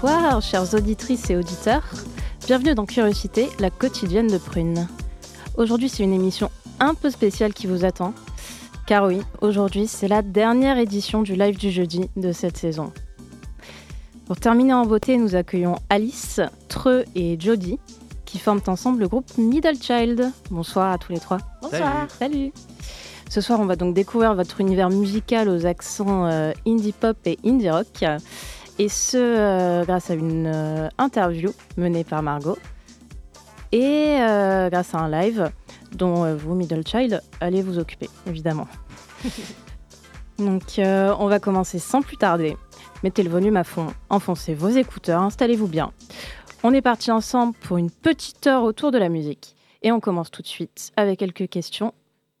Bonsoir, chères auditrices et auditeurs. Bienvenue dans Curiosité, la quotidienne de Prune. Aujourd'hui, c'est une émission un peu spéciale qui vous attend. Car oui, aujourd'hui, c'est la dernière édition du live du jeudi de cette saison. Pour terminer en beauté, nous accueillons Alice, Treux et Jody, qui forment ensemble le groupe Middle Child. Bonsoir à tous les trois. Bonsoir. Salut. Ce soir, on va donc découvrir votre univers musical aux accents euh, indie pop et indie rock. Et ce, euh, grâce à une euh, interview menée par Margot. Et euh, grâce à un live dont vous, Middle Child, allez vous occuper, évidemment. Donc, on va commencer sans plus tarder. Mettez le volume à fond, enfoncez vos écouteurs, installez-vous bien. On est parti ensemble pour une petite heure autour de la musique. Et on commence tout de suite avec quelques questions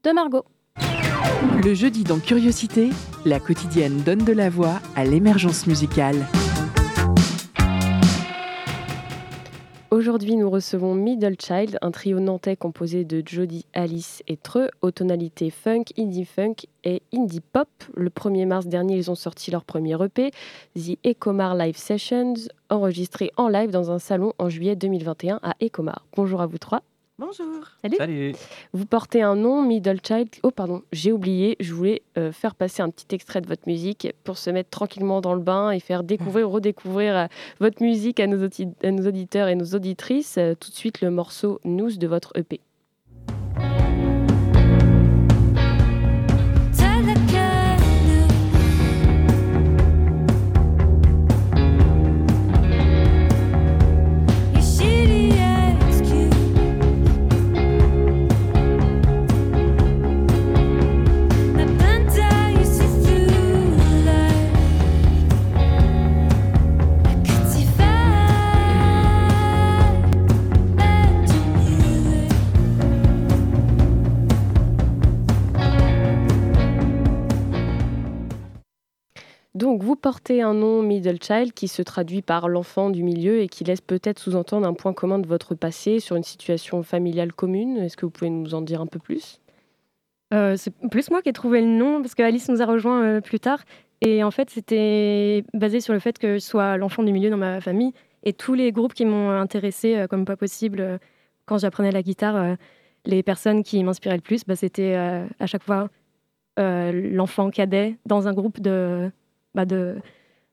de Margot. Le jeudi dans Curiosité, la quotidienne donne de la voix à l'émergence musicale. Aujourd'hui, nous recevons Middle Child, un trio nantais composé de Jody, Alice et Treux, aux tonalités funk, indie funk et indie pop. Le 1er mars dernier, ils ont sorti leur premier EP, The Ecomar Live Sessions, enregistré en live dans un salon en juillet 2021 à Ecomar. Bonjour à vous trois. Bonjour. Salut. Salut. Vous portez un nom, Middle Child. Oh, pardon, j'ai oublié. Je voulais euh, faire passer un petit extrait de votre musique pour se mettre tranquillement dans le bain et faire découvrir ou redécouvrir euh, votre musique à nos, audi- à nos auditeurs et nos auditrices. Euh, tout de suite, le morceau Nous de votre EP. Portez un nom Middle Child qui se traduit par l'enfant du milieu et qui laisse peut-être sous-entendre un point commun de votre passé sur une situation familiale commune. Est-ce que vous pouvez nous en dire un peu plus? Euh, c'est plus moi qui ai trouvé le nom parce que Alice nous a rejoint euh, plus tard. Et en fait, c'était basé sur le fait que je sois l'enfant du milieu dans ma famille. Et tous les groupes qui m'ont intéressé euh, comme pas possible euh, quand j'apprenais la guitare, les personnes qui m'inspiraient le plus, bah, c'était à chaque fois l'enfant cadet dans un groupe de, bah, de,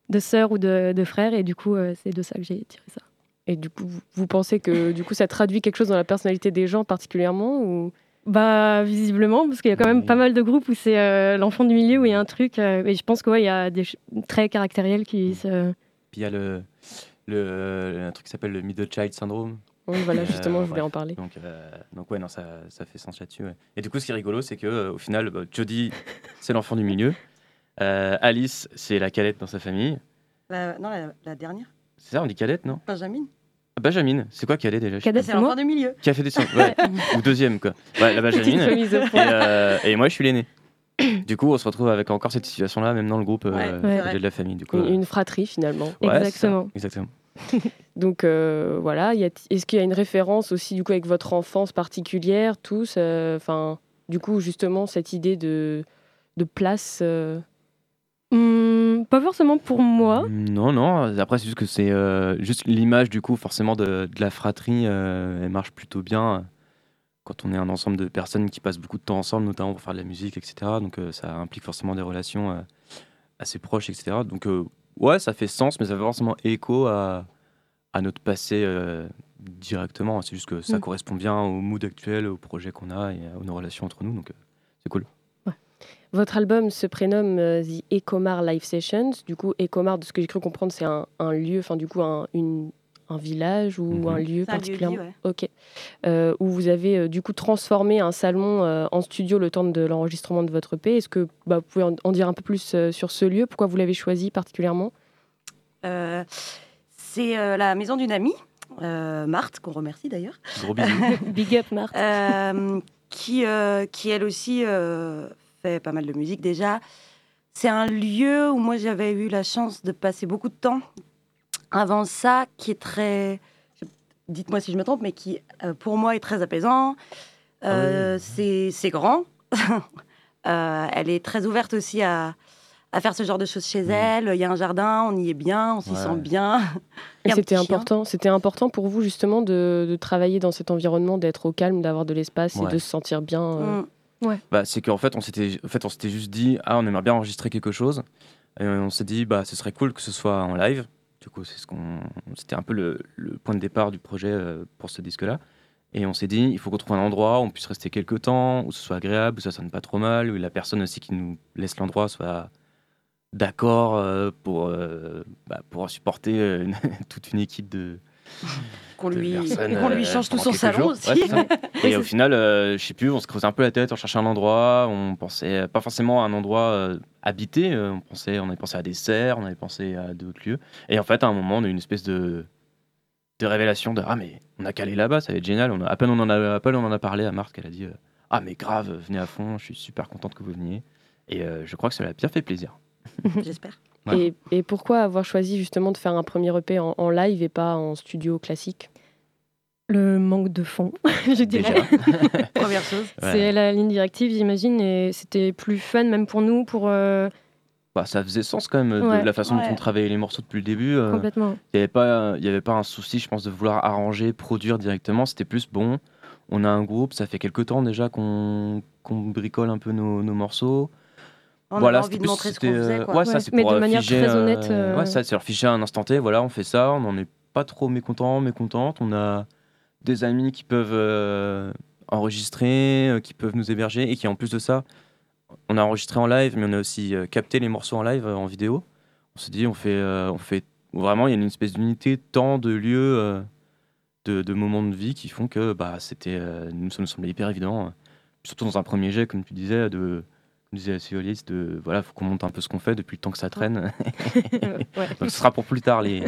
de sœurs ou de, de frères. Et du coup, euh, c'est de ça que j'ai tiré ça. Et du coup, vous- pensez que du coup, ça traduit quelque chose dans la personnalité des gens particulièrement ou... Bah visiblement, parce qu'il y a quand même pas mal de groupes où c'est euh, l'enfant du milieu où il y a un truc. euh, et je pense qu'il y a des traits caractériels qui se. Puis il y a le, le, un truc qui s'appelle le Middle Child Syndrome. Oui, voilà, Euh, justement, je voulais bref. en parler. Donc, euh, donc ouais, non, ça, ça fait sens là-dessus. ouais. Et du coup, ce qui est rigolo, c'est que euh, au final, bah, Jodie, c'est l'enfant du milieu. Euh, Alice, c'est la cadette dans sa famille. La- non, la, la dernière. C'est ça, on dit cadette, non? Benjamin. Benjamin, c'est quoi cadet déjà? Je sais Cadet, C'est l'enfant du milieu. Qui a fait des sons ouais. Ou deuxième, quoi. Ouais, la Benjamin. Et, point. euh, et moi, je suis l'aîné. Du coup, on se retrouve avec encore cette situation-là, même dans le groupe euh, Ouais, de la famille. Du coup, Une, euh, une fratrie finalement. ouais. Exactement. Exactement. Donc euh, voilà, est-ce qu'il y a une référence aussi du coup avec votre enfance particulière, tous euh, Enfin, du coup justement cette idée de, de place. Hmm, pas forcément pour moi. Non, non. Après, c'est juste que c'est euh, juste l'image, du coup, forcément, de, de la fratrie, euh, elle marche plutôt bien euh, quand on est un ensemble de personnes qui passent beaucoup de temps ensemble, notamment pour faire de la musique, etc. Donc, euh, ça implique forcément des relations assez proches, etc. Donc, ouais, ça fait sens, mais ça fait forcément écho à, à notre passé directement. C'est juste que ça Mm. correspond bien au mood actuel, au projet qu'on a et à nos relations entre nous. Donc, c'est cool. Votre album se prénomme euh, The Ecomar Live Sessions. Du coup, Ecomar, de ce que j'ai cru comprendre, c'est un, un lieu, enfin du coup un, une- un village ou Mhm. un lieu particulièrement ouais. Ok. Euh, où vous avez euh, du coup transformé un salon euh, en studio le temps de l'enregistrement de votre EP. Est-ce que bah, vous pouvez en, en dire un peu plus euh, sur ce lieu? Pourquoi vous l'avez choisi particulièrement? Euh, c'est euh, la maison d'une amie, euh, Marthe, qu'on remercie d'ailleurs, Gros bisous. Big up, Marthe. euh, qui, euh, qui elle aussi euh, fait pas mal de musique déjà. C'est un lieu où moi j'avais eu la chance de passer beaucoup de temps avant ça, qui est très, dites-moi si je me trompe, mais qui euh, pour moi est très apaisant. Euh, c'est, c'est grand. Euh, elle est très ouverte aussi à, à faire ce genre de choses chez Mm. elle. Il y a un jardin, on y est bien, on s'y Ouais. sent bien. Et c'était important, c'était important pour vous justement de, de travailler dans cet environnement, d'être au calme, d'avoir de l'espace et de se sentir bien. euh, Mm. Bah, c'est qu'en fait, on s'était, en fait, juste dit, ah, on aimerait bien enregistrer quelque chose. Et on s'est dit, bah, ce serait cool que ce soit en live. Du coup, c'était un peu le, point de départ du projet euh, pour ce disque-là. Et on s'est dit, il faut qu'on trouve un endroit où on puisse rester quelques temps, où ce soit agréable, où ça sonne pas trop mal, où la personne aussi qui nous laisse l'endroit soit d'accord euh, pour, euh, bah, pour supporter euh, toute une équipe de, Qu'on lui, personnes, qu'on lui euh, change tout son salon jours. aussi. Ouais. Et au final, euh, je sais plus, on se creusait un peu la tête, on cherchait un endroit, on pensait pas forcément à un endroit euh, habité, euh, on pensait, on avait pensé à des serres, on avait pensé à d'autres lieux. Et en fait, à un moment, on a eu une espèce de, de révélation de ah mais on a calé là-bas, ça va être génial. On a, à peine on en a, à peine on en a parlé à Marthe, elle a dit euh, ah mais grave, venez à fond, je suis super contente que vous veniez. Et euh, je crois que ça lui a bien fait plaisir. J'espère. Ouais. Et, et pourquoi avoir choisi justement de faire un premier EP en, en live et pas en studio classique? Le manque de fond, je dirais. Déjà. Première chose. Ouais. C'est la ligne directive, j'imagine, et c'était plus fun même pour nous, pour euh, Bah, ça faisait sens quand même de la façon dont Ouais. on travaillait les morceaux depuis le début. euh, complètement. Il n'y avait, pas- y avait pas un souci, je pense, de vouloir arranger, produire directement. C'était plus bon. On a un groupe, ça fait quelques temps déjà qu'on qu'on bricole un peu nos, nos morceaux. On voilà, avait envie de montrer ce qu'on faisait. euh, Quoi. ouais, ça, c'est mais pour, de manière figer, très euh, honnête, euh, Ouais, ça, c'est leur figer à un instant T. Voilà, on fait ça. On n'en est pas trop mécontent, mécontente. On a des amis qui peuvent euh, enregistrer, euh, qui peuvent nous héberger et qui, en plus de ça, on a enregistré en live, mais on a aussi euh, capté les morceaux en live euh, en vidéo. On s'est dit, on fait, euh, on fait vraiment, il y a une espèce d'unité, temps, de lieu, euh, de, de moments de vie qui font que bah, c'était, euh, nous, ça nous semblait hyper évident. euh, surtout dans un premier jet, comme tu disais, de comme disait Siolis, de voilà, faut qu'on monte un peu ce qu'on fait depuis le temps que ça traîne. Ouais. Donc ce sera pour plus tard les,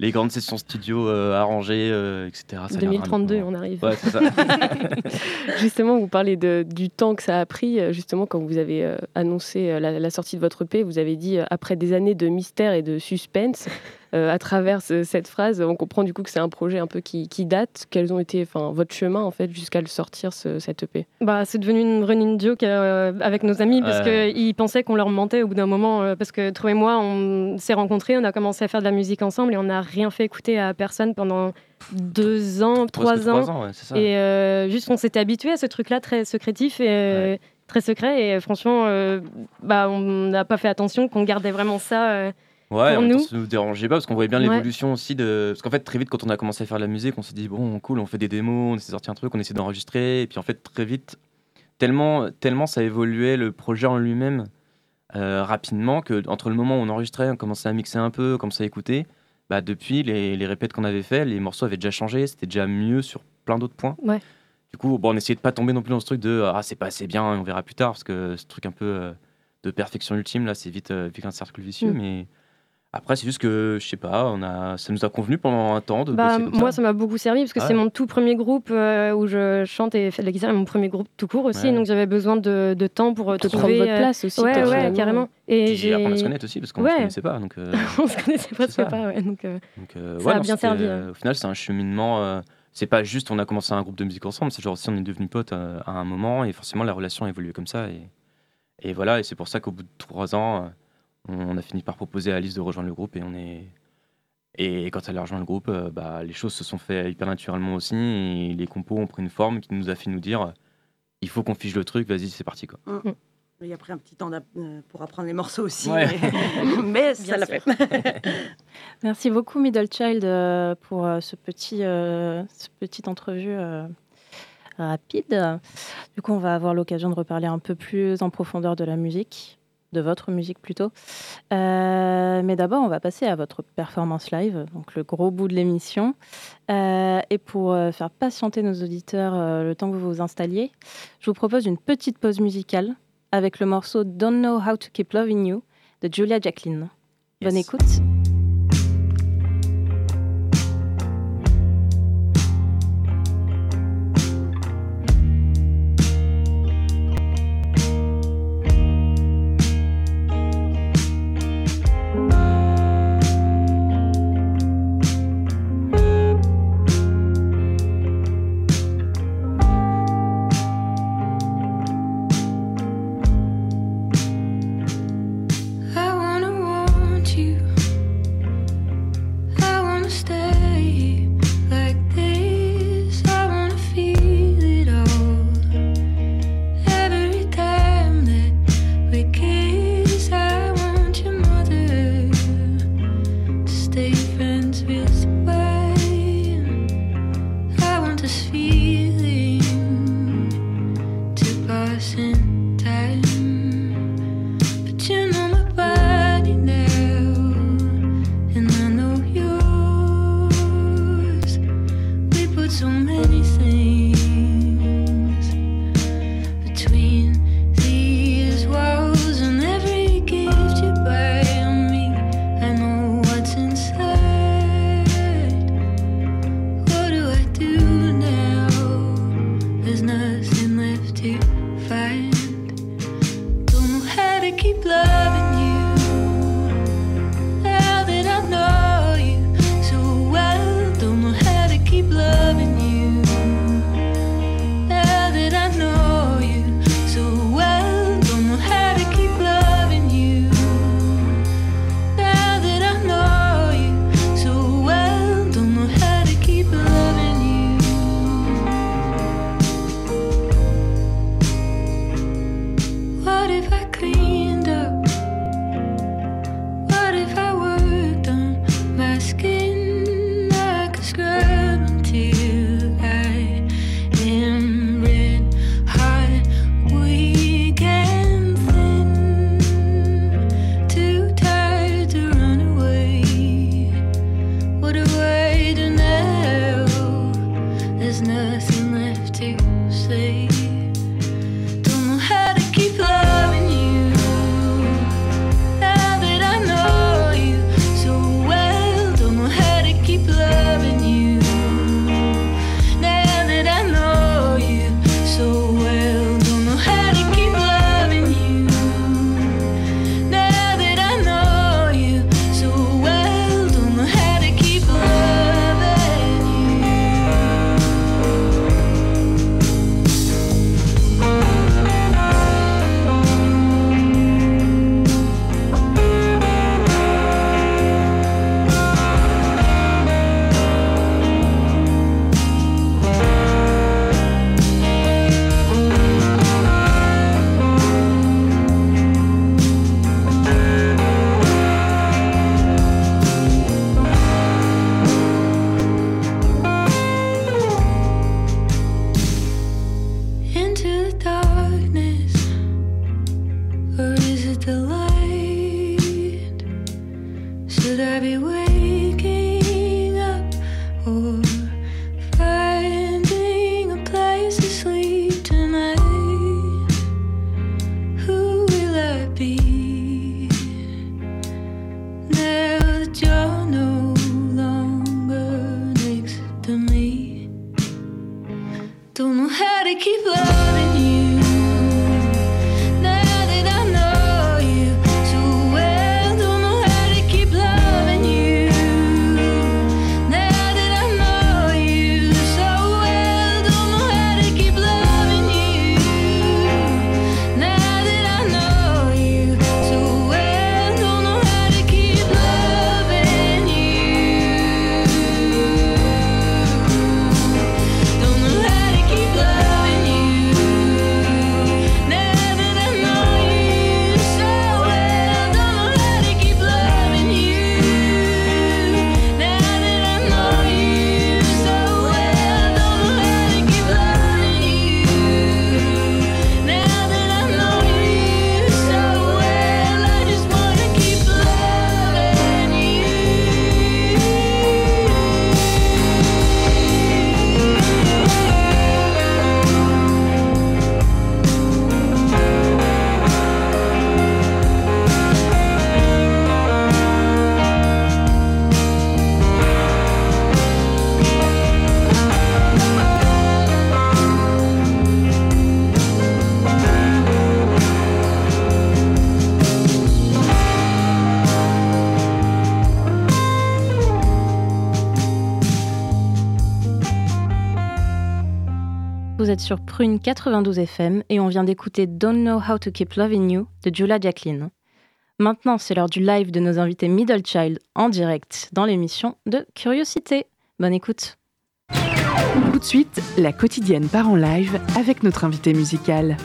les grandes sessions studio euh, arrangées, euh, etc. Ça viendra 2032, maintenant. on arrive. Ouais, ça. justement, vous parlez de, du temps que ça a pris. euh, Justement, quand vous avez euh, annoncé la, la sortie de votre EP, vous avez dit après des années de mystère et de suspense, à travers ce- cette phrase, on comprend du coup que c'est un projet un peu qui, qui date. Quels ont été enfin, votre chemin en fait jusqu'à le sortir, ce, cet EP Bah, c'est devenu une running joke euh, avec nos amis parce Ouais. qu'ils pensaient qu'on leur mentait au bout d'un moment. euh, parce que Tro et moi, on s'est rencontrés, on a commencé à faire de la musique ensemble et on n'a rien fait écouter à personne pendant deux ans, trois Presque ans. ouais, c'est ça. Et euh, juste, on s'était habitué à ce truc-là très secrétif et euh, très secret. Et euh, franchement, euh, bah, on n'a pas fait attention qu'on gardait vraiment ça. Ouais, pour même temps, nous. ça nous dérangeait pas parce qu'on voyait bien Ouais. l'évolution aussi de. Parce qu'en fait, très vite, quand on a commencé à faire de la musique, on s'est dit, bon, cool, on fait des démos, on essaie de sortir un truc, on essaie d'enregistrer. Et puis en fait, très vite, tellement, tellement ça évoluait le projet en lui-même euh, rapidement que entre le moment où on enregistrait, on commençait à mixer un peu, on commençait à écouter. Bah, depuis les, les répètes qu'on avait fait, les morceaux avaient déjà changé, c'était déjà mieux sur plein d'autres points. Ouais. Du coup, bon, on essayait de pas tomber non plus dans ce truc de ah, c'est pas assez bien, on verra plus tard, parce que ce truc un peu euh, de perfection ultime, là, c'est vite, euh, vite un cercle vicieux. Mm. Mais après, c'est juste que, je sais pas, on a, ça nous a convenu pendant un temps de Bah, bosser comme moi, ça. m'a beaucoup servi parce que Ah c'est ouais. mon tout premier groupe euh, où je chante et fais de la guitare, et mon premier groupe tout court aussi. Ouais. Donc j'avais besoin de, de temps pour euh, De prendre trouver. votre euh, place aussi. Ouais, ouais, carrément. Et Puis j'ai. apprendre à se connaître aussi, parce qu'on Ouais. se connaissait pas. Donc, euh, on se connaissait presque ça. pas, ouais. Donc, euh, donc, euh, Ça ouais, a non, bien servi, euh, Au final, c'est un cheminement. euh, c'est pas juste on a commencé un groupe de musique ensemble, c'est genre aussi on est devenus potes euh, à un moment et forcément la relation a évolué comme ça. Et, et voilà, et c'est pour ça qu'au bout de trois ans, euh, on a fini par proposer à Alice de rejoindre le groupe et on est. Et quand elle a rejoint le groupe, euh, bah, les choses se sont fait hyper naturellement aussi et les compos ont pris une forme qui nous a fait nous dire il faut qu'on fiche le truc, vas-y, c'est parti quoi. Il y a pris un petit temps euh, pour apprendre les morceaux aussi. Ouais. Mais, mais ça l'a fait. Merci beaucoup, Middle Child, euh, pour euh, ce petit, euh, ce petite entrevue euh, rapide. Du coup, on va avoir l'occasion de reparler un peu plus en profondeur de la musique. De votre musique plutôt. Euh, mais d'abord, on va passer à votre performance live, donc le gros bout de l'émission. Euh, et pour euh, faire patienter nos auditeurs le temps que vous vous installiez, je vous propose une petite pause musicale avec le morceau Don't Know How to Keep Loving You de Julia Jacqueline. Bonne écoute. Now that I know you Prune 92 FM et on vient d'écouter Don't Know How to Keep Loving You de Julia Jacqueline. Maintenant, c'est l'heure du live de nos invités Middle Child en direct dans l'émission de Curiosité. Bonne écoute. Tout de suite, la quotidienne part en live avec notre invité musical.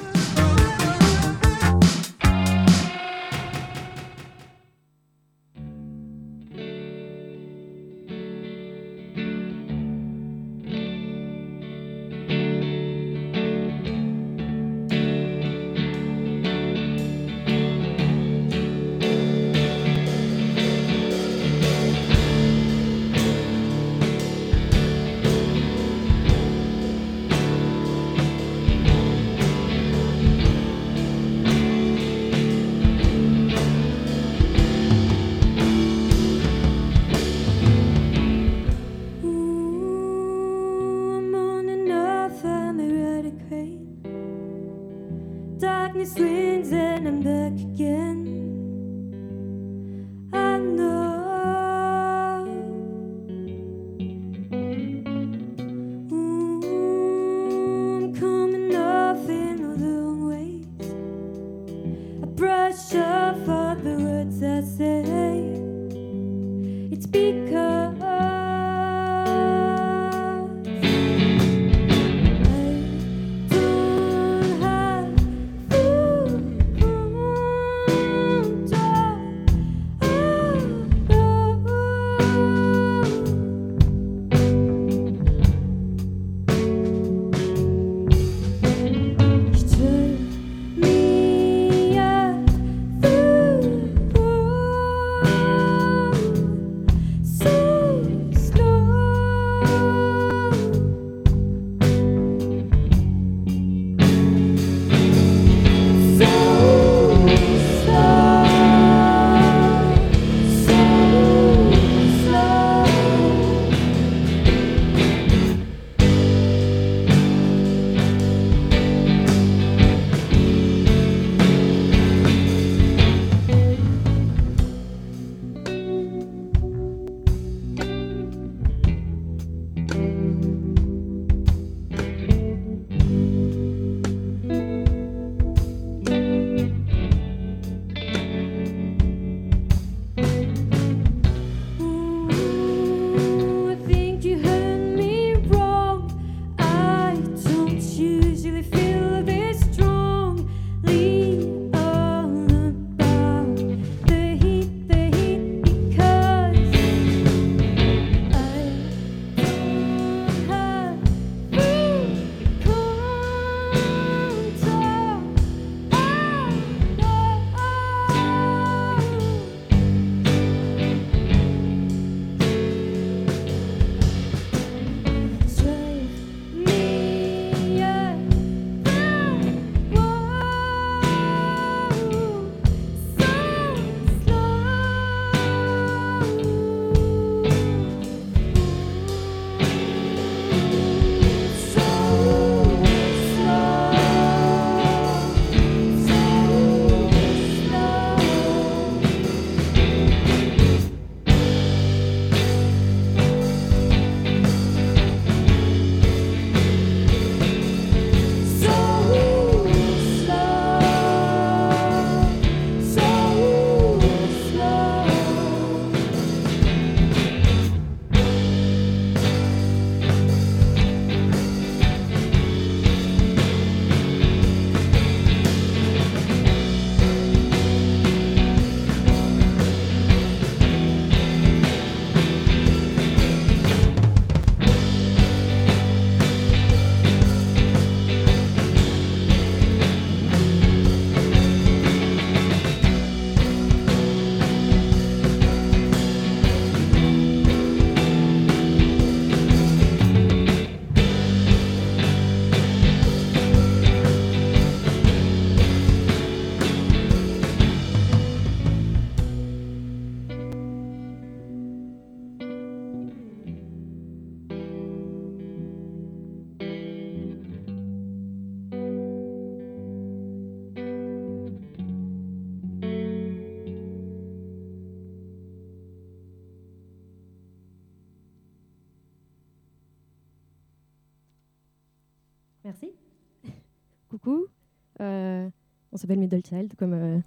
On s'appelle Middle Child, comme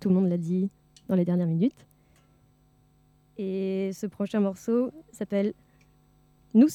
tout le monde l'a dit dans les dernières minutes. Et ce prochain morceau s'appelle Nous.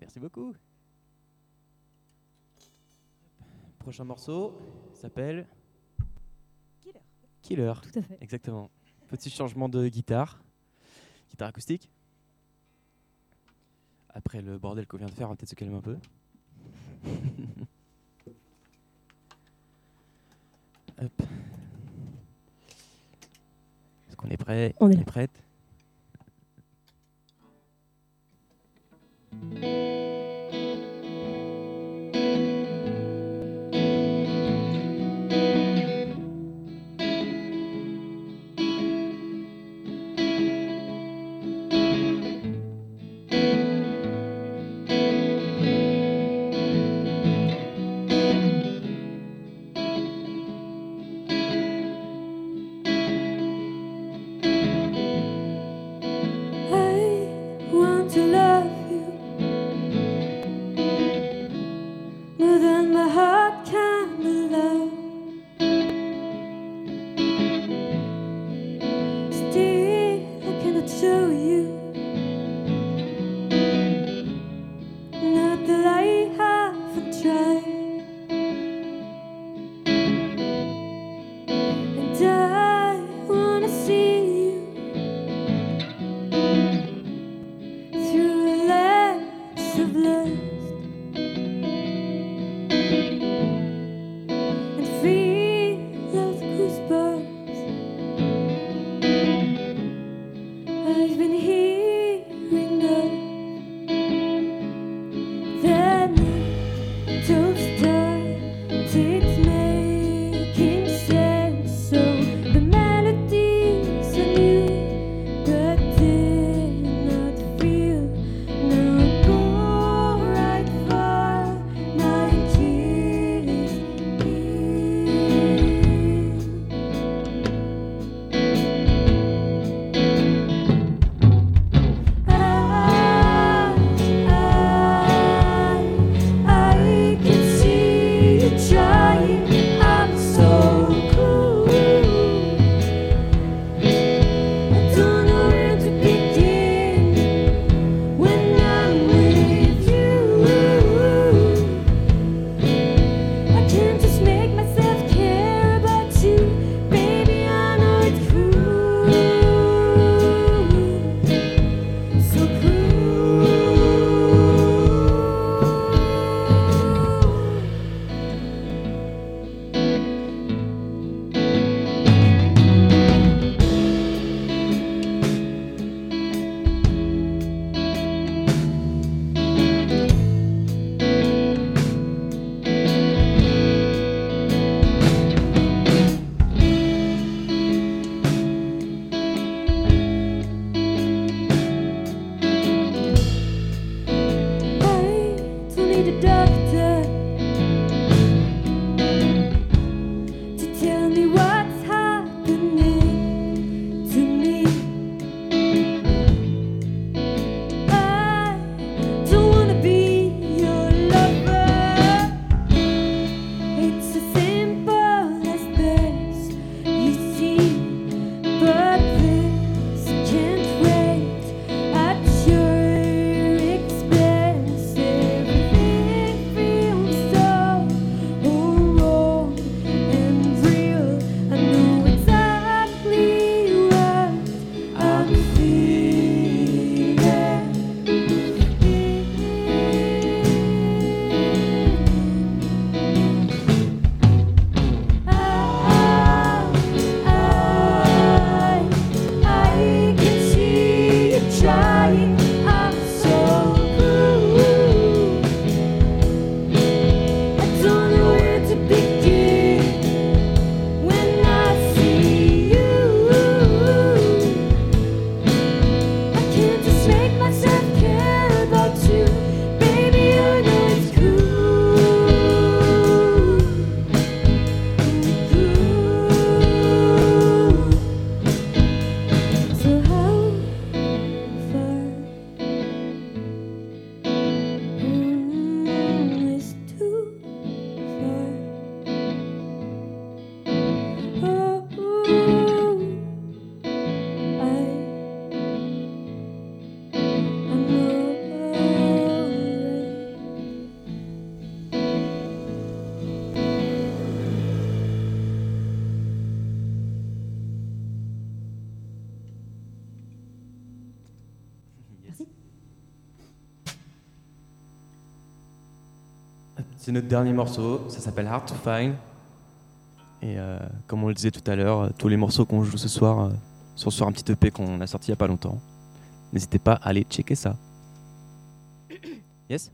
Merci beaucoup. Prochain morceau s'appelle Killer. Killer. Tout à fait. Exactement. Petit changement de guitare. Guitare acoustique. Après le bordel qu'on vient de faire, on va peut-être se calmer un peu. Hop. Est-ce qu'on est prêt? On est prête? Don't C'est notre dernier morceau, ça s'appelle Hard to Find. Et euh, comme on le disait tout à l'heure, euh, tous les morceaux qu'on joue ce soir euh, sont sur un petit EP qu'on a sorti il n'y a pas longtemps. N'hésitez pas à aller checker ça. Yes?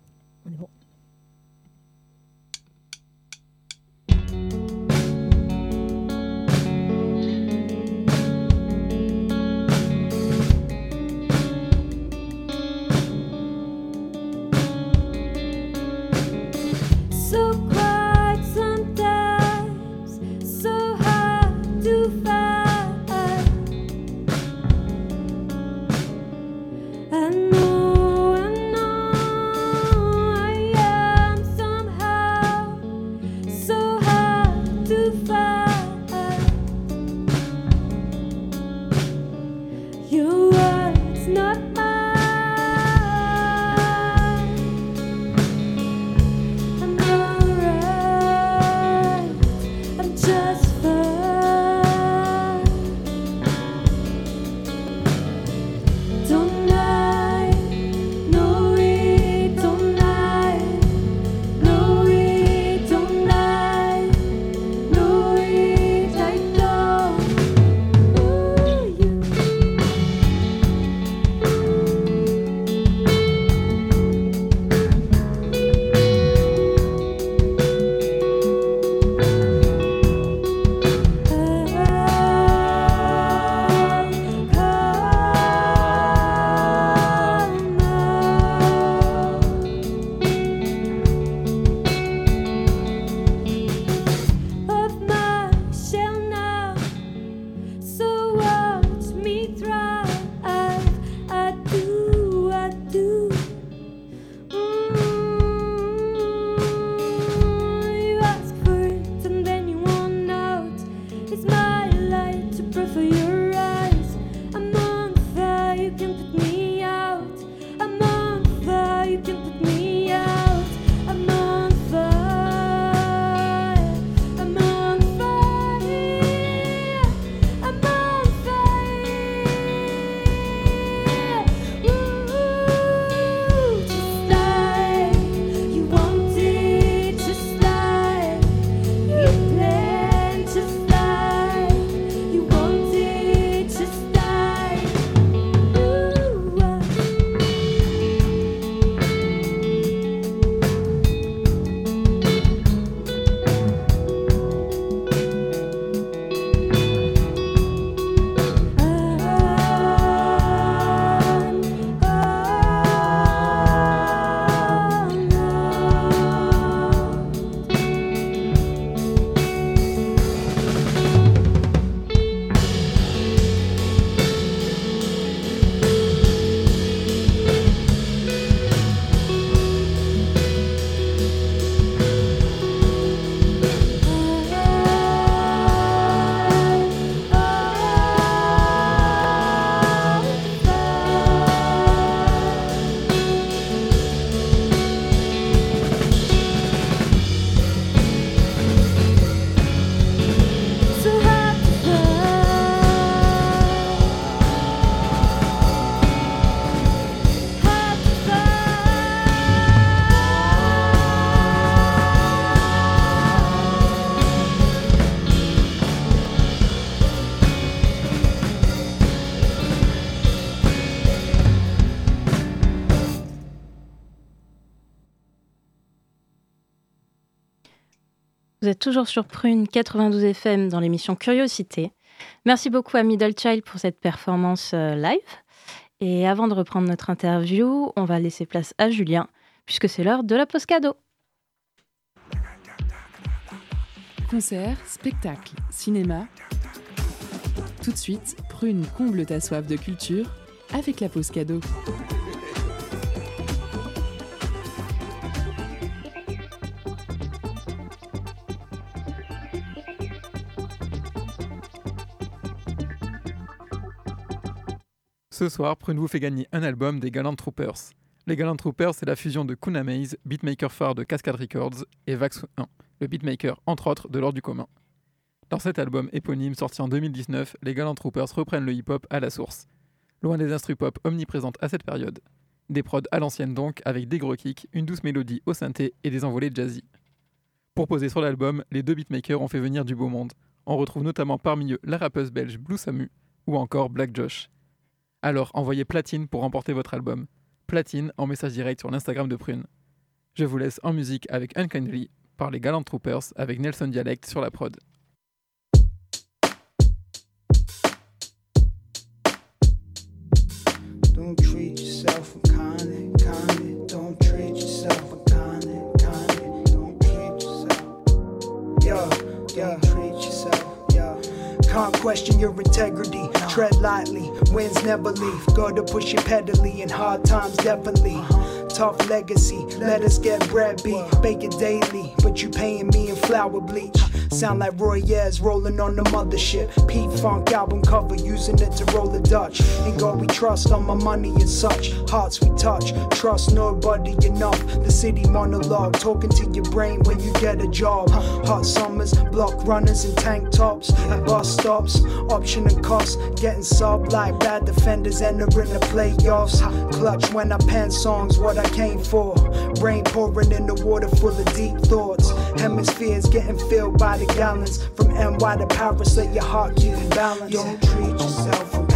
Toujours sur Prune 92 FM dans l'émission Curiosité. Merci beaucoup à Middle Child pour cette performance euh, live. Et avant de reprendre notre interview, on va laisser place à Julien, puisque c'est l'heure de la pause cadeau. Concert, spectacle, cinéma. Tout de suite, Prune comble ta soif de culture avec la pause cadeau. Ce soir, Prune vous fait gagner un album des Gallant Troopers. Les Gallant Troopers, c'est la fusion de Kuna Maze, beatmaker phare de Cascade Records, et Vax 1, le beatmaker, entre autres, de l'ordre du commun. Dans cet album éponyme sorti en 2019, les Gallant Troopers reprennent le hip-hop à la source. Loin des instru pop omniprésentes à cette période. Des prods à l'ancienne donc, avec des gros kicks, une douce mélodie au synthé et des envolées jazzy. Pour poser sur l'album, les deux beatmakers ont fait venir du beau monde. On retrouve notamment parmi eux la rappeuse belge Blue Samu ou encore Black Josh. Alors envoyez Platine pour remporter votre album. Platine en message direct sur l'Instagram de Prune. Je vous laisse en musique avec Unkindly par les Galant Troopers avec Nelson Dialect sur la prod. Don't treat yourself. Don't treat yourself. Don't treat yourself. Don't question your integrity. Tread lightly, wins never leave. Gotta push it pedally in hard times, definitely. Tough legacy, let us get bread beat. Bake it daily, but you paying me in flour bleach. Sound like Roy Ayers rolling on the mothership. Pete Funk album cover, using it to roll the Dutch. In God we trust, on my money and such. Hearts we touch, trust nobody enough. The city monologue, talking to your brain when you get a job. Hot summers, block runners in tank tops. At bus stops, option and cost. Getting sub like bad defenders entering the playoffs. Clutch when I pen songs, what I came for. Rain pouring in the water full of deep thoughts. Hemispheres getting filled by the gallons. From NY to Paris, let your heart keep in balance. Don't treat yourself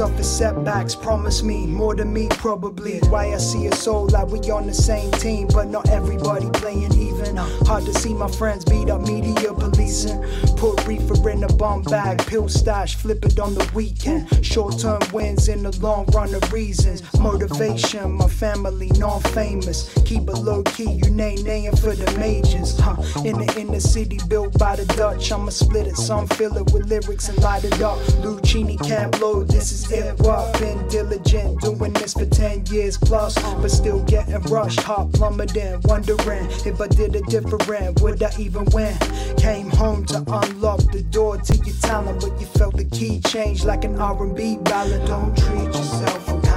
suffer setbacks, promise me more than me, probably. Why I see a soul like we on the same team, but not everybody playing even. Hard to see my friends beat up media policing. Put reefer in a bum bag, pill stash, flip it on the weekend. Short term wins in the long run of reasons. Motivation, my family non famous. Keep it low key, you name name for the majors. Huh. In the inner city built by the Dutch, I'ma split it, some fill it with lyrics and light it up. Lucini can't blow, this is hip hop. Been diligent, doing this for 10 years plus, but still getting rushed. Heart plummeting, wondering if I did it different, would I even win? Came home to unlock the door to your talent, but you felt the key change like an R&B ballad. Don't treat yourself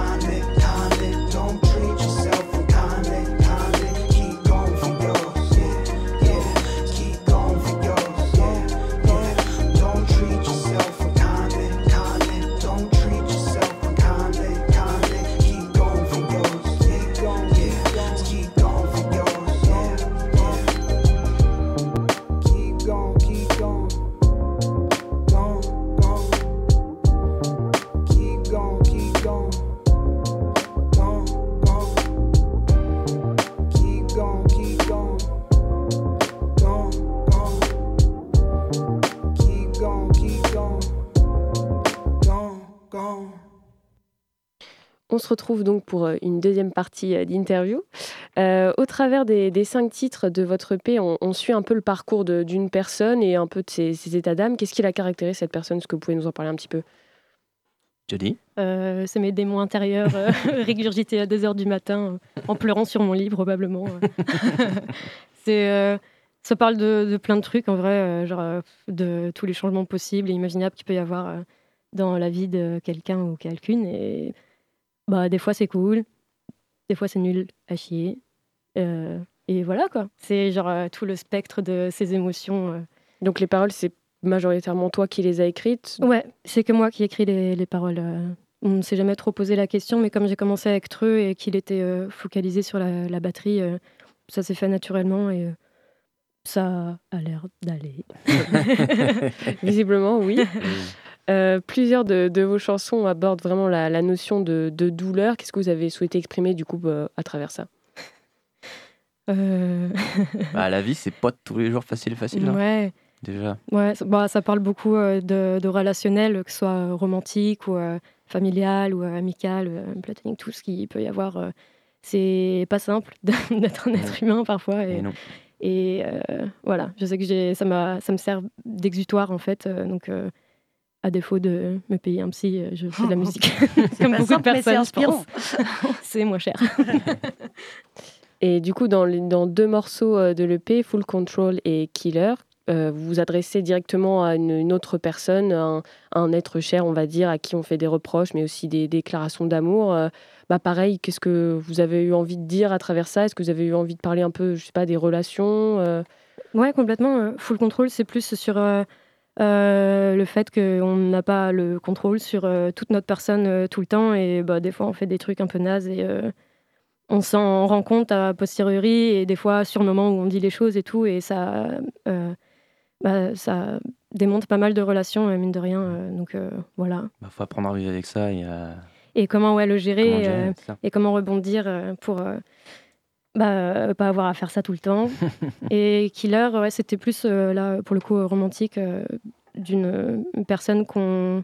se retrouve donc pour euh, une deuxième partie euh, d'interview. Euh, au travers des, des cinq titres de votre EP, on, on suit un peu le parcours d'une personne et un peu de ses, ses états d'âme. Qu'est-ce qui la caractérise, cette personne? Est-ce que vous pouvez nous en parler un petit peu? Jody? Euh, c'est mes démons intérieurs euh, régurgités à 2h du matin euh, en pleurant sur mon lit probablement. c'est, euh, ça parle de, de plein de trucs en vrai, euh, genre euh, de tous les changements possibles et imaginables qu'il peut y avoir euh, dans la vie de quelqu'un ou quelqu'une. Et bah, des fois c'est cool, des fois c'est nul à chier. Euh, et voilà quoi, c'est genre euh, tout le spectre de ces émotions. euh. Donc les paroles, c'est majoritairement toi qui les as écrites? Ouais, c'est que moi qui écris les, les paroles. On ne s'est jamais trop posé la question, mais comme j'ai commencé avec Treux et qu'il était focalisé sur la, la batterie, ça s'est fait naturellement et ça a l'air d'aller. Visiblement, oui. Euh, plusieurs de, de vos chansons abordent vraiment la, la notion de, de douleur. Qu'est-ce que vous avez souhaité exprimer du coup euh, à travers ça? Euh, Bah, la vie, c'est pas tous les jours facile, facile. hein, ouais, déjà. ouais, ça, bah, ça parle beaucoup euh, de, de relationnel, que ce soit romantique ou euh, familial ou euh, amical, euh, platonique, tout ce qu'il peut y avoir. euh, c'est pas simple d'être un être humain parfois. Et, non. Et euh, voilà, je sais que j'ai, ça, ça me sert d'exutoire en fait. euh, donc, euh, à défaut de me payer un psy, euh, je fais de la musique. Comme beaucoup simple, de personnes, je pense. c'est moins cher. Et du coup, dans, les- dans deux morceaux euh, de l'EP, Full Control et Killer, euh, vous vous adressez directement à une, une autre personne, un, un être cher, on va dire, à qui on fait des reproches, mais aussi des déclarations d'amour. euh, bah pareil, qu'est-ce que vous avez eu envie de dire à travers ça? Est-ce que vous avez eu envie de parler un peu, je sais pas, des relations euh, Ouais, complètement. Full control, c'est plus sur euh, le fait qu'on n'a pas le contrôle sur euh, toute notre personne euh, tout le temps. Et bah, des fois, on fait des trucs un peu nazes et on s'en rend compte à posteriori. Et des fois, sur le moment où on dit les choses et tout. Et ça, bah, ça démonte pas mal de relations, mine de rien. donc voilà. Bah, faut apprendre à vivre avec ça et Et comment ouais, le gérer, et comment rebondir pour bah, euh, pas avoir à faire ça tout le temps. et Killer, ouais, c'était plus euh, là pour le coup euh, romantique euh, d'une personne qu'on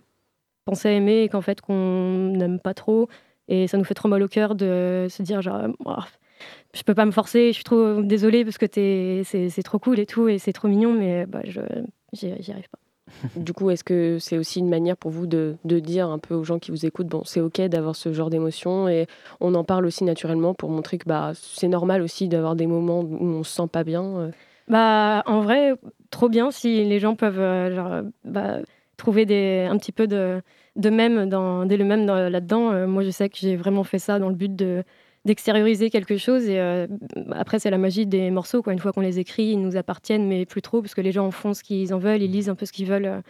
pensait aimer et qu'en fait qu'on n'aime pas trop. Et ça nous fait trop mal au cœur de se dire genre Oh, je peux pas me forcer, je suis trop désolée parce que c'est trop cool et tout et c'est trop mignon, mais bah, je j'y arrive pas. Du coup, est-ce que c'est aussi une manière pour vous de, de dire un peu aux gens qui vous écoutent, bon, c'est ok d'avoir ce genre d'émotions et on en parle aussi naturellement pour montrer que bah, c'est normal aussi d'avoir des moments où on se sent pas bien. euh. Bah, en vrai, trop bien si les gens peuvent euh, genre, bah, trouver des, un petit peu de, de même dans, dès le même dans- là-dedans. Euh, moi, je sais que j'ai vraiment fait ça dans le but de d'extérioriser quelque chose et euh, après c'est la magie des morceaux quoi une fois qu'on les écrit ils nous appartiennent mais plus trop parce que les gens en font ce qu'ils en veulent ils lisent un peu ce qu'ils veulent euh,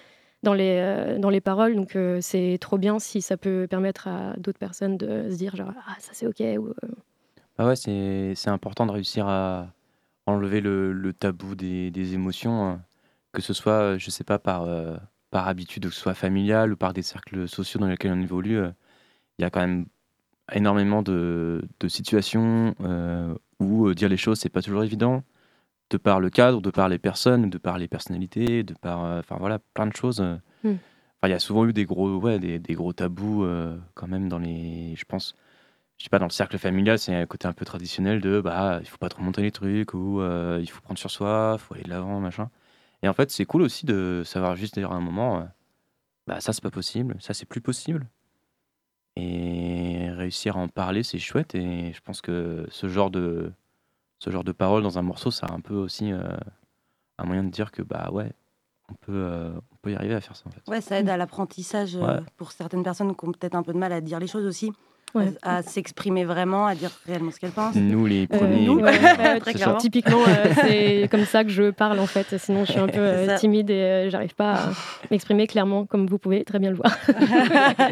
dans les euh, dans les paroles donc euh, c'est trop bien si ça peut permettre à d'autres personnes de se dire genre ah ça c'est ok ou, Bah ouais, c'est c'est important de réussir à enlever le, le tabou des, des émotions, hein. que ce soit, je sais pas, par, par habitude, que ce soit familial ou par des cercles sociaux dans lesquels on évolue. Il y a quand même énormément de, de situations euh, où euh, dire les choses, c'est pas toujours évident, de par le cadre, de par les personnes, de par les personnalités, de par, euh, enfin voilà, plein de choses. euh. Mm. Enfin, il y a souvent eu des gros, ouais, des, des gros tabous quand même dans les, je pense, je sais pas, dans le cercle familial, c'est un côté un peu traditionnel de bah, il faut pas trop monter les trucs ou euh, il faut prendre sur soi, il faut aller de l'avant, machin. Et en fait, c'est cool aussi de savoir juste dire à un moment, euh, bah ça c'est pas possible, ça c'est plus possible. Et réussir à en parler, c'est chouette. Et je pense que ce genre de, ce genre de parole dans un morceau, ça a un peu aussi euh, un moyen de dire que bah ouais, on peut, euh, on peut y arriver à faire ça en fait. Ouais, ça aide à l'apprentissage euh, Ouais. pour certaines personnes qui ont peut-être un peu de mal à dire les choses aussi, Ouais. à, s'exprimer vraiment, à dire réellement ce qu'elles pensent. Nous les Euh, premiers. nous, ouais, ouais, Très clairement. Typiquement, euh, c'est comme ça que je parle en fait. Sinon, je suis un peu euh, timide et euh, j'arrive pas à m'exprimer clairement, comme vous pouvez très bien le voir.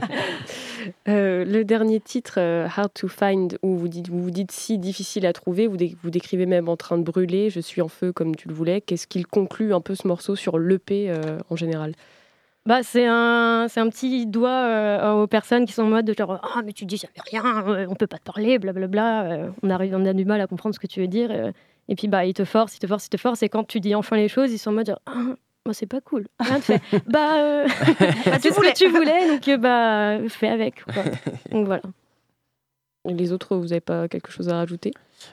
Euh, le dernier titre, euh, Hard to Find, où vous dites, vous vous dites si difficile à trouver, vous, dé- vous décrivez même en train de brûler, je suis en feu comme tu le voulais. Qu'est-ce qu'il conclut un peu ce morceau sur l'EP euh, en général? Bah, c'est un, c'est un petit doigt euh, aux personnes qui sont en mode de genre ah mais tu dis jamais rien, euh, on peut pas te parler, blablabla. euh, on arrive, on a du mal à comprendre ce que tu veux dire. euh, et puis bah ils te forcent, ils te forcent, ils te forcent. Et quand tu dis enfin les choses, ils sont en mode genre, ah, moi c'est pas cool. Rien de fait. bah euh, c'est ce que tu voulais, donc bah fais avec. Quoi. Donc voilà. Et Les autres, vous n'avez pas quelque chose à rajouter?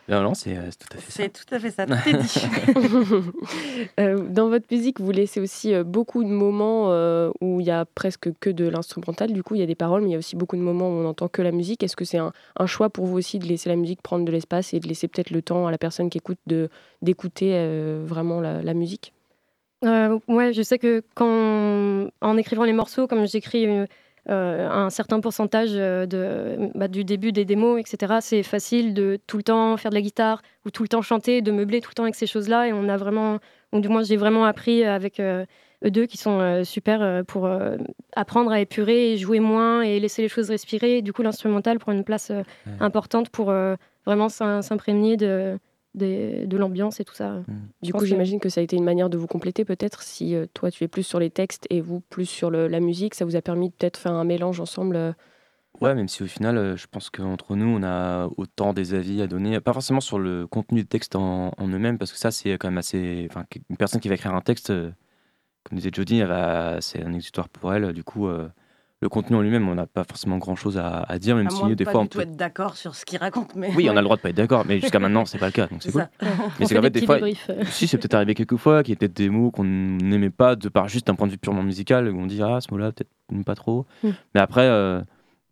Non, non, c'est euh, tout à fait ça. C'est tout à fait ça, tout est dit. Euh, Dans votre musique, vous laissez aussi euh, beaucoup de moments euh, où il y a presque que de l'instrumental. Du coup, il y a des paroles, mais il y a aussi beaucoup de moments où on n'entend que la musique. Est-ce que c'est un, un choix pour vous aussi de laisser la musique prendre de l'espace et de laisser peut-être le temps à la personne qui écoute de d'écouter euh, vraiment la, la musique? Euh, ouais, je sais que quand, en écrivant les morceaux, comme j'écris euh, un certain pourcentage euh, de, bah, du début des démos, etc., c'est facile de tout le temps faire de la guitare ou tout le temps chanter, de meubler tout le temps avec ces choses-là. Et on a vraiment, ou du moins j'ai vraiment appris avec euh, eux deux qui sont euh, super pour apprendre à épurer et jouer moins et laisser les choses respirer. Et du coup, l'instrumental prend une place Ouais. importante pour vraiment s'im- s'imprégner de, des- de l'ambiance et tout ça. Du pense coup, j'imagine que ça a été une manière de vous compléter peut-être. Si euh, toi, tu es plus sur les textes et vous plus sur le- la musique, ça vous a permis de peut-être faire un mélange ensemble. euh, Ouais, même si au final, euh, je pense qu'entre nous, on a autant des avis à donner, pas forcément sur le contenu des textes en, en eux-mêmes, parce que ça, c'est quand même assez. Enfin, une personne qui va écrire un texte, euh, comme disait Jodie, c'est un exutoire pour elle. Du coup, euh, le contenu en lui-même, on n'a pas forcément grand-chose à, à dire, même À si moins des fois, on peut. être d'accord sur ce qu'il raconte. Mais Oui, on a le droit de pas être d'accord, mais jusqu'à maintenant, c'est pas le cas, donc c'est cool. ça. Mais c'est qu'en fait, des fois, si c'est peut-être arrivé quelques fois, qu'il y a peut-être des mots qu'on n'aimait pas de par juste un point de vue purement musical, où on dit ah ce mot-là peut-être pas trop. Mm. Mais après, euh,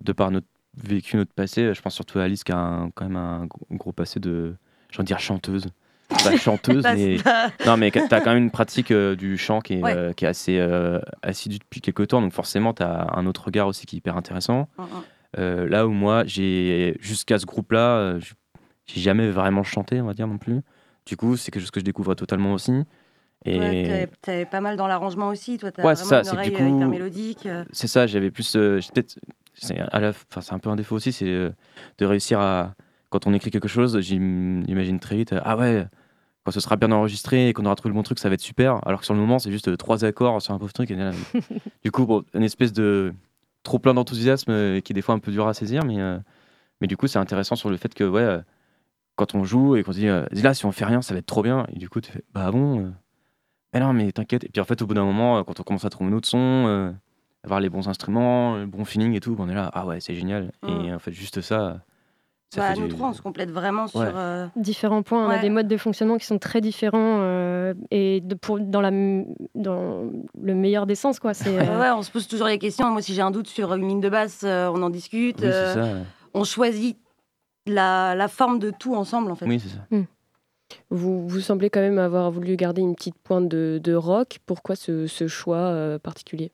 de par notre vécu, notre passé, je pense surtout à Alice qui a un- quand même un gros, gros passé de, j'ai envie de dire chanteuse. Pas chanteuse, Bah, mais c'est pas- non, mais t'as quand même une pratique euh, du chant qui est, Ouais. euh, qui est assez euh, assidue depuis quelques temps, donc forcément t'as un autre regard aussi qui est hyper intéressant. Mm, mm. Là où moi, j'ai jusqu'à ce groupe-là, j'ai jamais vraiment chanté, on va dire non plus. Du coup, c'est quelque chose que je découvre totalement aussi. Et Ouais, t'avais- pas mal dans l'arrangement aussi, toi. T'as Ouais, vraiment ça, une c'est que du oreille hyper coup- mélodique. c'est ça, j'avais plus. peut-être. C'est enfin, un peu un défaut aussi, c'est de réussir à. Quand on écrit quelque chose, j'im- j'imagine très vite, ah ouais, quand ce sera bien enregistré et qu'on aura trouvé le bon truc, ça va être super. Alors que sur le moment, c'est juste euh, trois accords sur un pauvre truc. et là, du coup, bon, une espèce de trop plein d'enthousiasme euh, qui est des fois un peu dur à saisir, mais, euh, mais du coup, c'est intéressant sur le fait que, ouais, quand on joue et qu'on se dit, euh, là, si on fait rien, ça va être trop bien. Et du coup, tu fais, bah bon, euh, mais non, mais t'inquiète. Et puis en fait, au bout d'un moment, quand on commence à trouver notre son, avoir les bons instruments, le bon feeling et tout, on est là, ah ouais, c'est génial. Et en fait, juste ça Bah, nous du... trois, on se complète vraiment sur. Euh, différents points. On a des modes de fonctionnement qui sont très différents euh, et de, pour, dans, la, dans le meilleur des sens. Quoi. C'est, euh, ouais, on se pose toujours les questions. Moi, si j'ai un doute sur une ligne de basse, euh, on en discute. Oui, c'est euh, ça. on choisit la, la forme de tout ensemble, en fait. Oui, c'est ça. Vous, vous semblez quand même avoir voulu garder une petite pointe de, de rock. Pourquoi ce, ce choix euh, particulier?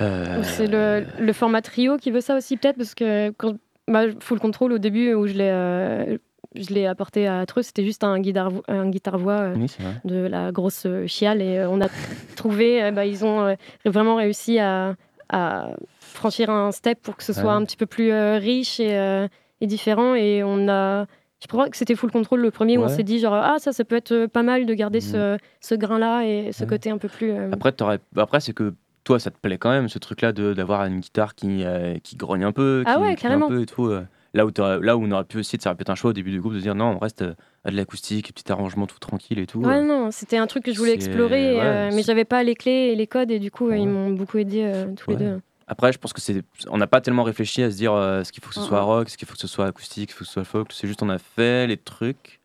Euh, C'est le, le format trio qui veut ça aussi, peut-être, parce que quand bah, Full Control, au début, où je l'ai, euh, je l'ai apporté à Treux, c'était juste un guitare-voix un guitare -voix, Oui, vrai. de la grosse euh, chiale. Et euh, on a trouvé, euh, bah, ils ont euh, vraiment réussi à, à franchir un step pour que ce soit Ouais. un petit peu plus euh, riche et, euh, et différent. Et on a. Je crois que c'était Full Control le premier où on s'est dit genre ah ça ça peut être euh, pas mal de garder ce, ce grain là et ce Ouais. côté un peu plus euh, Après, Après c'est que toi, ça te plaît quand même, ce truc-là de- d'avoir une guitare qui, euh, qui grogne un peu, Ah qui, ouais, qui un carrément. peu et tout. euh. Là où, là où on aurait pu aussi, ça aurait pu être un choix au début du groupe de dire non, on reste euh, à de l'acoustique, petit arrangement tout tranquille et tout. Ouais, euh. non, c'était un truc que je voulais explorer, ouais, euh, mais j'avais pas les clés et les codes, et du coup, ils m'ont beaucoup aidé euh, tous Ouais. les deux. Après, je pense que c'est, on n'a pas tellement réfléchi à se dire euh, est-ce qu'il faut que ce soit rock, est-ce qu'il faut que ce soit acoustique, est-ce qu'il faut que ce soit folk. C'est juste on a fait les trucs.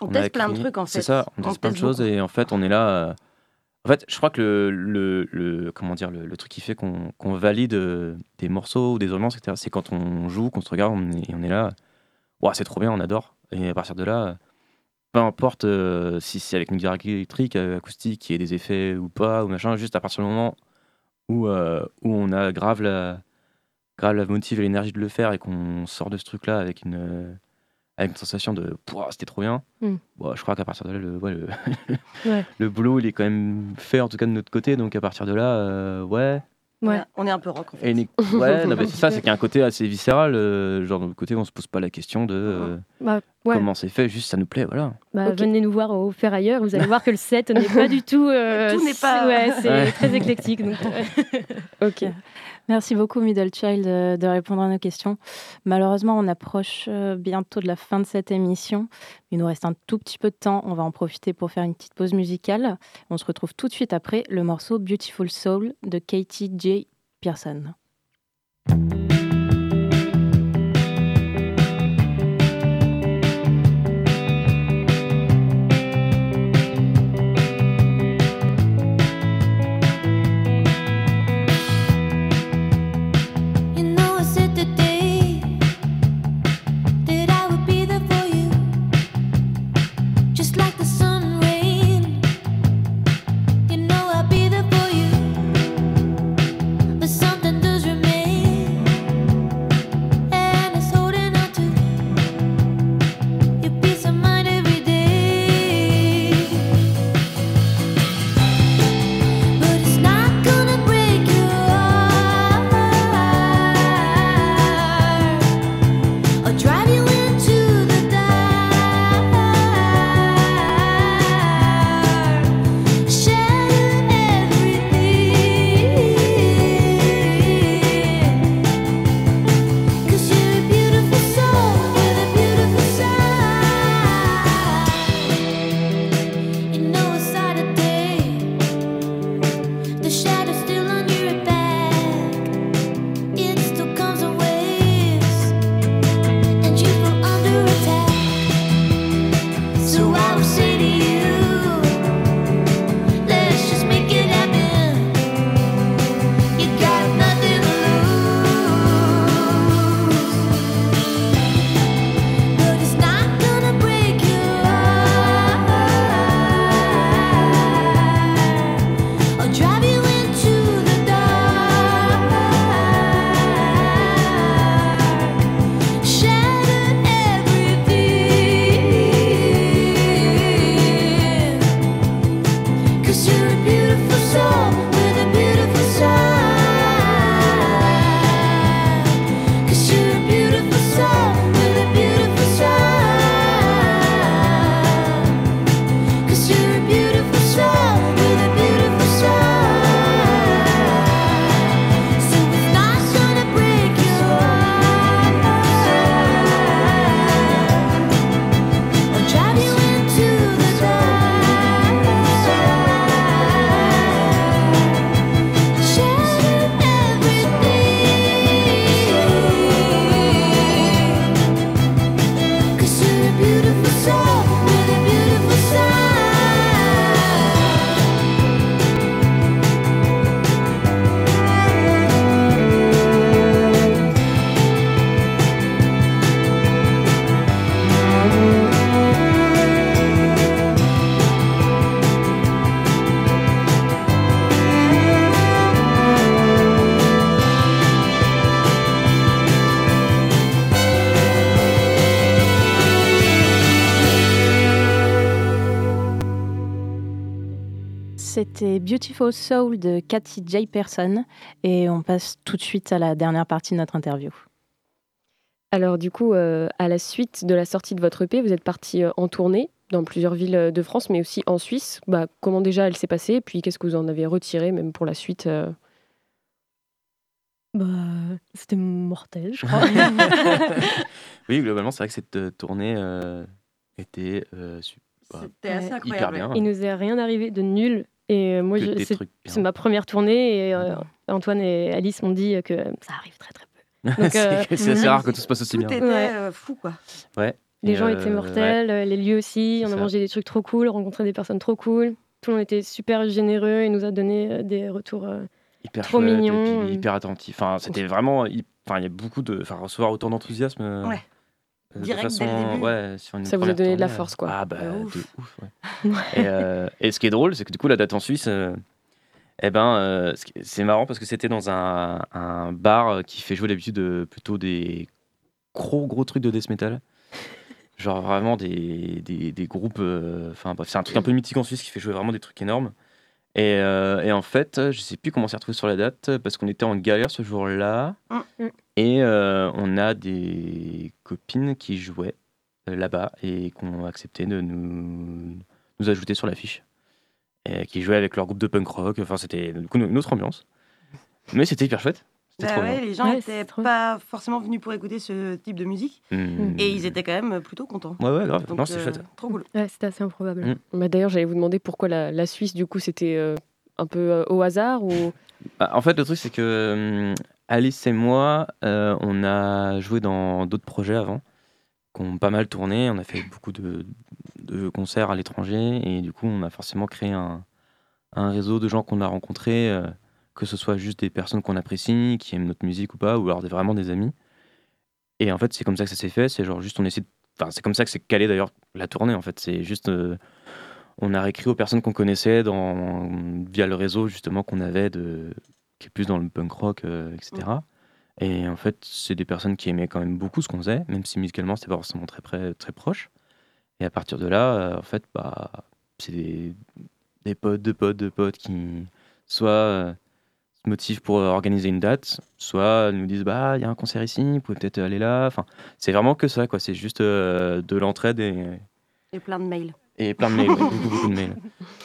On, a teste plein de trucs, en fait. C'est ça, on teste plein de choses et en fait, on est là. En fait, je crois que le, le, le- comment dire, le, truc qui fait qu'on valide euh, des morceaux ou des ambiances, etc., c'est quand on joue, qu'on se regarde on est, et on est là. C'est trop bien, on adore. Et à partir de là, peu importe euh, si c'est avec une guitare électrique, euh, acoustique, qui ait des effets ou pas, ou machin, juste à partir du moment où, où on a grave la, grave la motive et l'énergie de le faire et qu'on sort de ce truc-là avec une, avec une sensation de Pouah, c'était trop bien, Mm. bon, je crois qu'à partir de là, le, ouais, le, Ouais. le boulot il est quand même fait, en tout cas de notre côté, donc à partir de là, euh, ouais. Ouais. On est un peu rock, en fait. Et ouais, non, mais c'est ça, c'est qu'il y a un côté assez viscéral, euh, genre de notre côté, on se pose pas la question de euh, Bah, ouais. comment c'est fait, juste ça nous plaît, voilà. Bah. Venez nous voir au Faire ailleurs, vous allez voir que le set n'est pas du tout. euh, Tout n'est pas- Ouais, c'est Ouais. très éclectique. Donc, Ok. Merci beaucoup, Middle Child, euh, de répondre à nos questions. Malheureusement, on approche euh, bientôt de la fin de cette émission. Il nous reste un tout petit peu de temps. On va en profiter pour faire une petite pause musicale. On se retrouve tout de suite après le morceau Beautiful Soul de Katie J. Pearson. Beautiful Soul de Cathy J. Person et on passe tout de suite à la dernière partie de notre interview. Alors du coup, euh, à la suite de la sortie de votre EP, vous êtes parti euh, en tournée dans plusieurs villes euh, de France, mais aussi en Suisse. Bah, comment déjà elle s'est passée? Puis qu'est-ce que vous en avez retiré, même pour la suite euh? Bah, c'était mortel, je crois. Oui, globalement, c'est vrai que cette tournée euh, était euh, su- bah, C'était assez Ouais. hyper incroyable. bien. Il nous est rien arrivé de nul. Et euh, moi, c'est ma première tournée et euh, Antoine et Alice m'ont dit que ça arrive très très peu. Euh, c'est assez rare que tout se passe aussi Tout bien. était Ouais. euh, fou, quoi. Les Et, gens euh, étaient mortels, euh, les lieux aussi. On a ça. mangé des trucs trop cool, rencontré des personnes trop cool. Tout le monde était super généreux et nous a donné euh, des retours. euh, hyper Trop chouette, mignon. et puis hyper attentif. Enfin, c'était vraiment, enfin, il y a beaucoup de, enfin, recevoir autant d'enthousiasme. euh, Ouais. Euh, de Direct dès le début. ouais, sur une Ça vous a donné de la force, quoi. Ah bah De de ouf. ouf. ouais. et, euh, et ce qui est drôle, c'est que du coup la date en Suisse, euh, eh ben, euh, c'est marrant parce que c'était dans un, un bar qui fait jouer d'habitude euh, plutôt des gros gros trucs de death metal. Genre vraiment des, des, des groupes. euh, Enfin bref, c'est un truc un peu mythique en Suisse qui fait jouer vraiment des trucs énormes. Et, euh, et en fait, je sais plus comment on s'est retrouvé sur la date parce qu'on était en galère ce jour-là. Mm. Et euh, on a des copines qui jouaient euh, là-bas et qui ont accepté de nous, nous ajouter sur l'affiche. Et qui jouaient avec leur groupe de punk rock. Enfin, c'était du coup une autre ambiance. Mais c'était hyper chouette. Bah trop ouais, bien. les gens Ouais, étaient c'est trop pas forcément venus pour écouter ce type de musique Mm. et ils étaient quand même plutôt contents. Ouais, ouais, grave. Donc, non, c'est euh, chouette. Trop cool. Ouais, c'était assez improbable. Mm. Bah, D'ailleurs, j'allais vous demander pourquoi la, la Suisse, du coup, c'était euh, un peu euh, au hasard ou Bah, en fait, le truc, c'est que Alice et moi, euh, on a joué dans d'autres projets avant, qui ont pas mal tourné. On a fait beaucoup de, concerts à l'étranger et du coup, on a forcément créé un, réseau de gens qu'on a rencontrés, euh, que ce soit juste des personnes qu'on apprécie, qui aiment notre musique ou pas, ou alors vraiment des amis. Et en fait, c'est comme ça que ça s'est fait. C'est genre juste, on essaie Enfin, c'est comme ça que c'est calé d'ailleurs la tournée. En fait, c'est juste. euh, on a réécrit aux personnes qu'on connaissait dans, via le réseau justement qu'on avait de qui est plus dans le punk rock, euh, etc. Et en fait, c'est des personnes qui aimaient quand même beaucoup ce qu'on faisait, même si musicalement c'était pas forcément très près, très proche. Et à partir de là, euh, en fait, bah, c'est des, des potes, de potes, de potes qui soit euh, se motivent pour organiser une date, soit nous disent bah il y a un concert ici, vous pouvez peut-être aller là. Enfin, c'est vraiment que ça, quoi. C'est juste euh, de l'entraide et, Et plein de mails. et plein de mails, ouais, beaucoup, beaucoup de mails.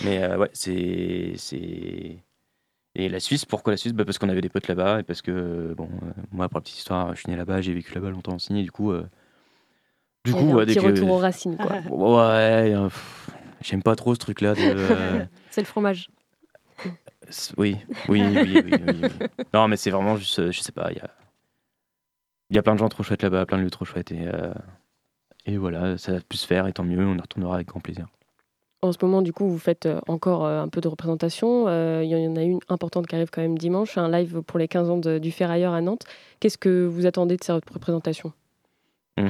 Mais euh, ouais, c'est. c'est- Et la Suisse, pourquoi la Suisse? Bah Parce qu'on avait des potes là-bas et parce que, bon, euh, moi, pour la petite histoire, je suis né là-bas, j'ai vécu là-bas longtemps aussi, et du coup. euh, du y coup, ouais, dès que- retour aux racines, quoi. Ouais, euh, pff, j'aime pas trop ce truc-là de. C'est le fromage. oui, oui, oui, oui. Non, mais c'est vraiment juste, je sais pas, il y a. Y a plein de gens trop chouettes là-bas, plein de lieux trop chouettes, et. Et voilà, ça a pu se faire, et tant mieux, on y retournera avec grand plaisir. En ce moment, du coup, vous faites euh, encore euh, un peu de représentation. Euh, Il y en a une importante qui arrive quand même dimanche, un live pour les 15 ans de- du Ferrailleur à Nantes. Qu'est-ce que vous attendez de cette représentation? Mhm.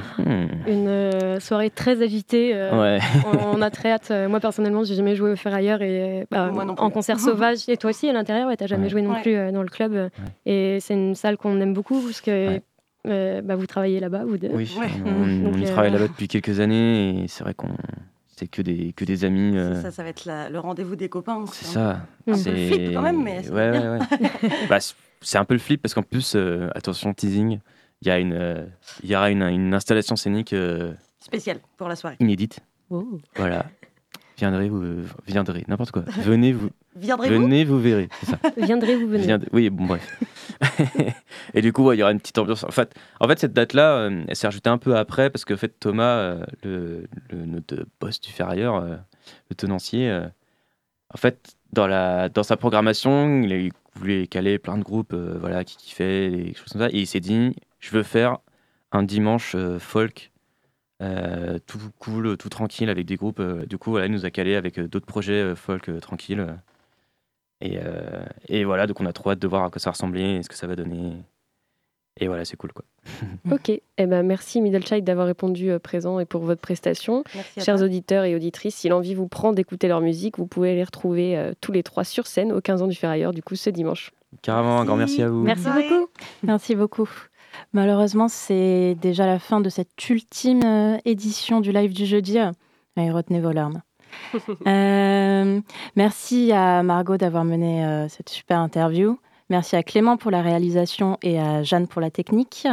Une euh, soirée très agitée. euh, Ouais. on, on a très hâte. Moi, personnellement, j'ai jamais joué au Ferrailleur et bah, Moi non plus. en concert sauvage. Et toi aussi, à l'intérieur, ouais, t'as jamais Ouais. joué non Ouais. plus euh, dans le club. Et c'est une salle qu'on aime beaucoup parce que Ouais. euh, bah, vous travaillez là-bas, vous deux. Oui, Ouais. on, on Donc, euh, travaille là-bas depuis quelques années et c'est vrai qu'on c'est que des que des amis. euh, C'est Ça, ça va être la- le rendez-vous des copains. c'est ça. Un peu C'est le flip quand même, mais ouais, ouais, ouais. Bah, c'est- un peu le flip parce qu'en plus, euh, attention teasing, il y a une euh, il y aura une, une installation scénique euh, Spécial pour la soirée. inédite. Oh. Voilà. Viendrez vous viendrez n'importe quoi. Venez vous Viendrez-vous venez vous verrez. C'est ça. Viendrez-vous venir. Viendrez- Oui, bon, bref. et du coup, ouais, il y aura une petite ambiance. En fait, en fait cette date-là, euh, elle s'est rajoutée un peu après parce que en fait, Thomas, euh, le, le- notre boss du ferrailleur, euh, le tenancier, euh, en fait, dans, la, dans sa programmation, il, voulait caler plein de groupes euh, voilà, qui kiffaient, des choses comme ça. Et il s'est dit, je veux faire un dimanche euh, folk. Euh, tout cool, tout tranquille avec des groupes. euh, du coup, voilà, il nous a calé avec euh, d'autres projets folk tranquilles. et, euh, et voilà, donc on a trop hâte de voir à quoi ça va ressembler et ce que ça va donner. Et voilà, c'est cool quoi. Ok, eh ben, merci Middle Child d'avoir répondu euh, présent et pour votre prestation. Merci Chers auditeurs et auditrices, si l'envie vous prend d'écouter leur musique, vous pouvez les retrouver euh, tous les trois sur scène au 15 ans du Ferrailleur, du coup ce dimanche. Carrément, un grand merci à vous. Merci Bye. beaucoup. Merci beaucoup. Malheureusement, c'est déjà la fin de cette ultime euh, édition du live du jeudi. Allez, retenez vos larmes. Euh, merci à Margot d'avoir mené euh, cette super interview. Merci à Clément pour la réalisation et à Jeanne pour la technique.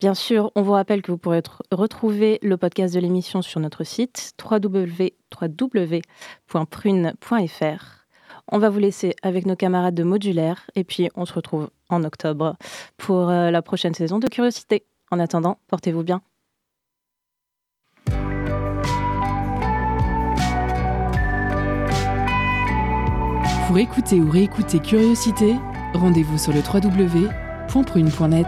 Bien sûr, on vous rappelle que vous pourrez tr- retrouver le podcast de l'émission sur notre site www- www.prune.fr. On va vous laisser avec nos camarades de Modulaire et puis on se retrouve en octobre pour euh, la prochaine saison de Curiosité. En attendant, portez-vous bien. Pour écouter ou réécouter Curiosité, rendez-vous sur le www.prune.net.